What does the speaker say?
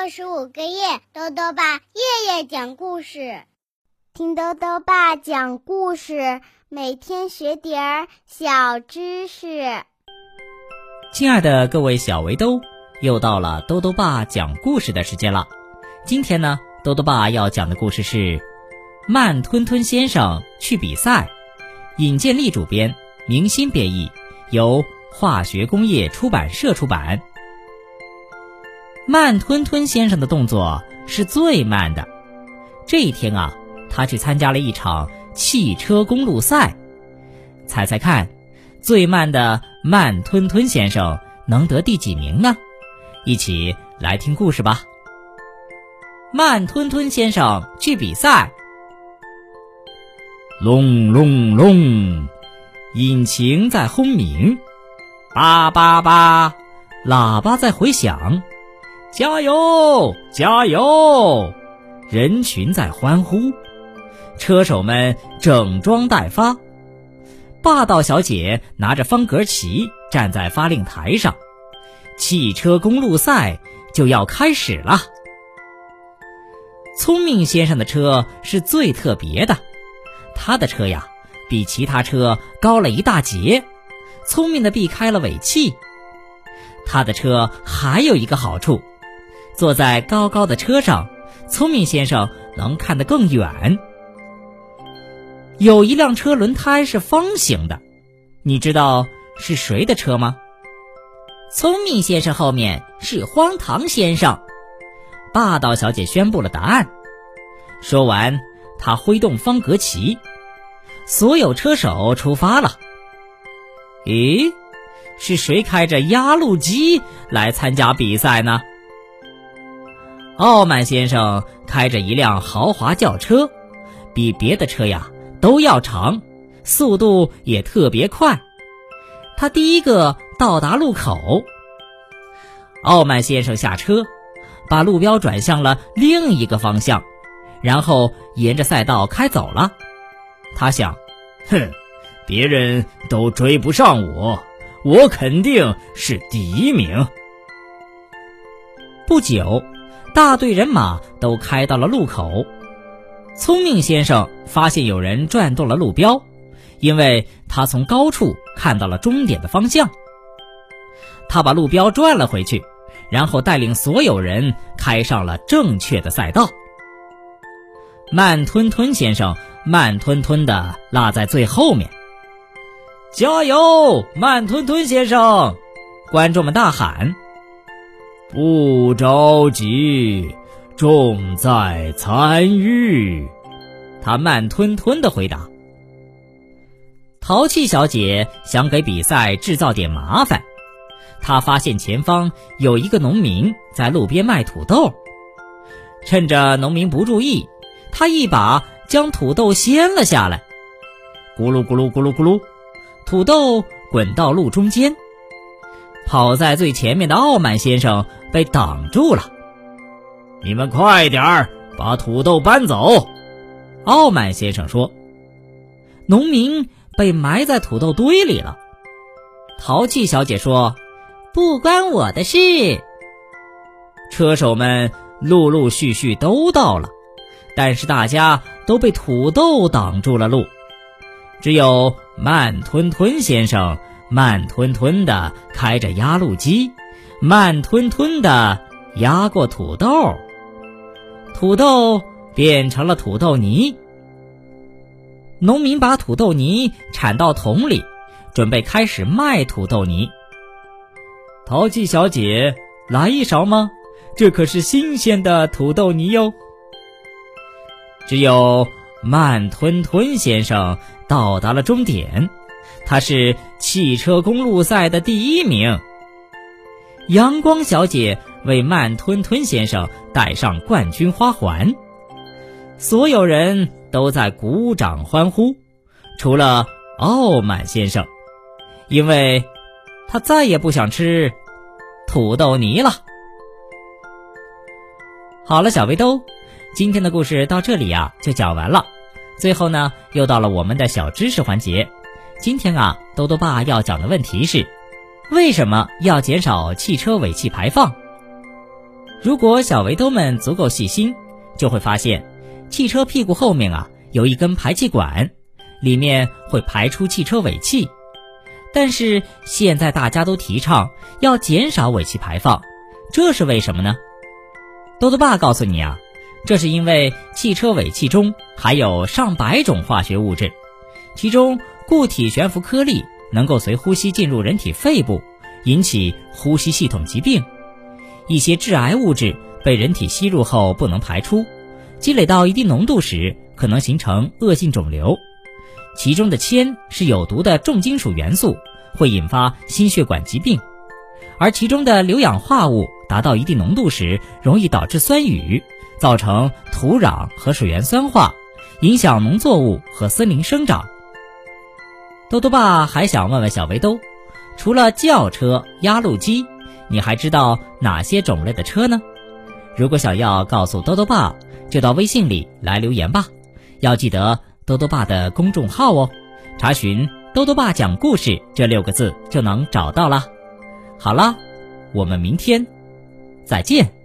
六十五个夜，豆豆爸夜夜讲故事，听豆豆爸讲故事，每天学点儿小知识。亲爱的各位小围兜，又到了豆豆爸讲故事的时间了。今天呢，豆豆爸要讲的故事是《慢吞吞先生去比赛》，尹建莉主编，明心编译，由化学工业出版社出版。慢吞吞先生的动作是最慢的。这一天啊，他去参加了一场汽车公路赛。猜猜看，最慢的慢吞吞先生能得第几名呢？一起来听故事吧。慢吞吞先生去比赛。隆隆隆，引擎在轰鸣，叭叭叭，喇叭在回响。加油！加油！人群在欢呼，车手们整装待发。霸道小姐拿着方格旗站在发令台上，汽车公路赛就要开始了。聪明先生的车是最特别的，他的车呀比其他车高了一大截，聪明的避开了尾气。他的车还有一个好处。坐在高高的车上，聪明先生能看得更远。有一辆车轮胎是方形的，你知道是谁的车吗？聪明先生后面是荒唐先生。霸道小姐宣布了答案。说完，她挥动方格旗，所有车手出发了。咦，是谁开着压路机来参加比赛呢？傲慢先生开着一辆豪华轿车，比别的车呀都要长，速度也特别快。他第一个到达路口。傲慢先生下车，把路标转向了另一个方向，然后沿着赛道开走了。他想：“哼，别人都追不上我，我肯定是第一名。”不久。大队人马都开到了路口，聪明先生发现有人转动了路标，因为他从高处看到了终点的方向。他把路标转了回去，然后带领所有人开上了正确的赛道。慢吞吞先生慢吞吞地落在最后面。加油，慢吞吞先生！观众们大喊。不着急，重在参与。他慢吞吞的回答。淘气小姐想给比赛制造点麻烦，她发现前方有一个农民在路边卖土豆，趁着农民不注意，她一把将土豆掀了下来，咕噜咕噜咕噜咕噜，土豆滚到路中间。跑在最前面的傲慢先生被挡住了。你们快点儿把土豆搬走！傲慢先生说。农民被埋在土豆堆里了。淘气小姐说：“不关我的事。”车手们陆陆续续都到了，但是大家都被土豆挡住了路，只有慢吞吞先生。慢吞吞地开着压路机，慢吞吞地压过土豆，土豆变成了土豆泥。农民把土豆泥铲到桶里，准备开始卖土豆泥。淘气小姐，来一勺吗？这可是新鲜的土豆泥哟。只有慢吞吞先生到达了终点。他是汽车公路赛的第一名。阳光小姐为慢吞吞先生戴上冠军花环，所有人都在鼓掌欢呼，除了傲慢先生，因为他再也不想吃土豆泥了。好了，小围兜，今天的故事到这里呀就讲完了。最后呢，又到了我们的小知识环节。今天啊，豆豆爸要讲的问题是：为什么要减少汽车尾气排放？如果小围兜们足够细心，就会发现，汽车屁股后面啊有一根排气管，里面会排出汽车尾气。但是现在大家都提倡要减少尾气排放，这是为什么呢？豆豆爸告诉你啊，这是因为汽车尾气中含有上百种化学物质，其中固体悬浮颗粒能够随呼吸进入人体肺部，引起呼吸系统疾病。一些致癌物质被人体吸入后不能排出，积累到一定浓度时可能形成恶性肿瘤。其中的铅是有毒的重金属元素，会引发心血管疾病；而其中的硫氧化物达到一定浓度时，容易导致酸雨，造成土壤和水源酸化，影响农作物和森林生长。豆豆爸还想问问小围兜，除了轿车、压路机。你还知道哪些种类的车呢？如果想要告诉兜兜爸，就到微信里来留言吧。要记得兜兜爸的公众号哦，查询“兜兜爸讲故事”这六个字就能找到了。好了，我们明天再见。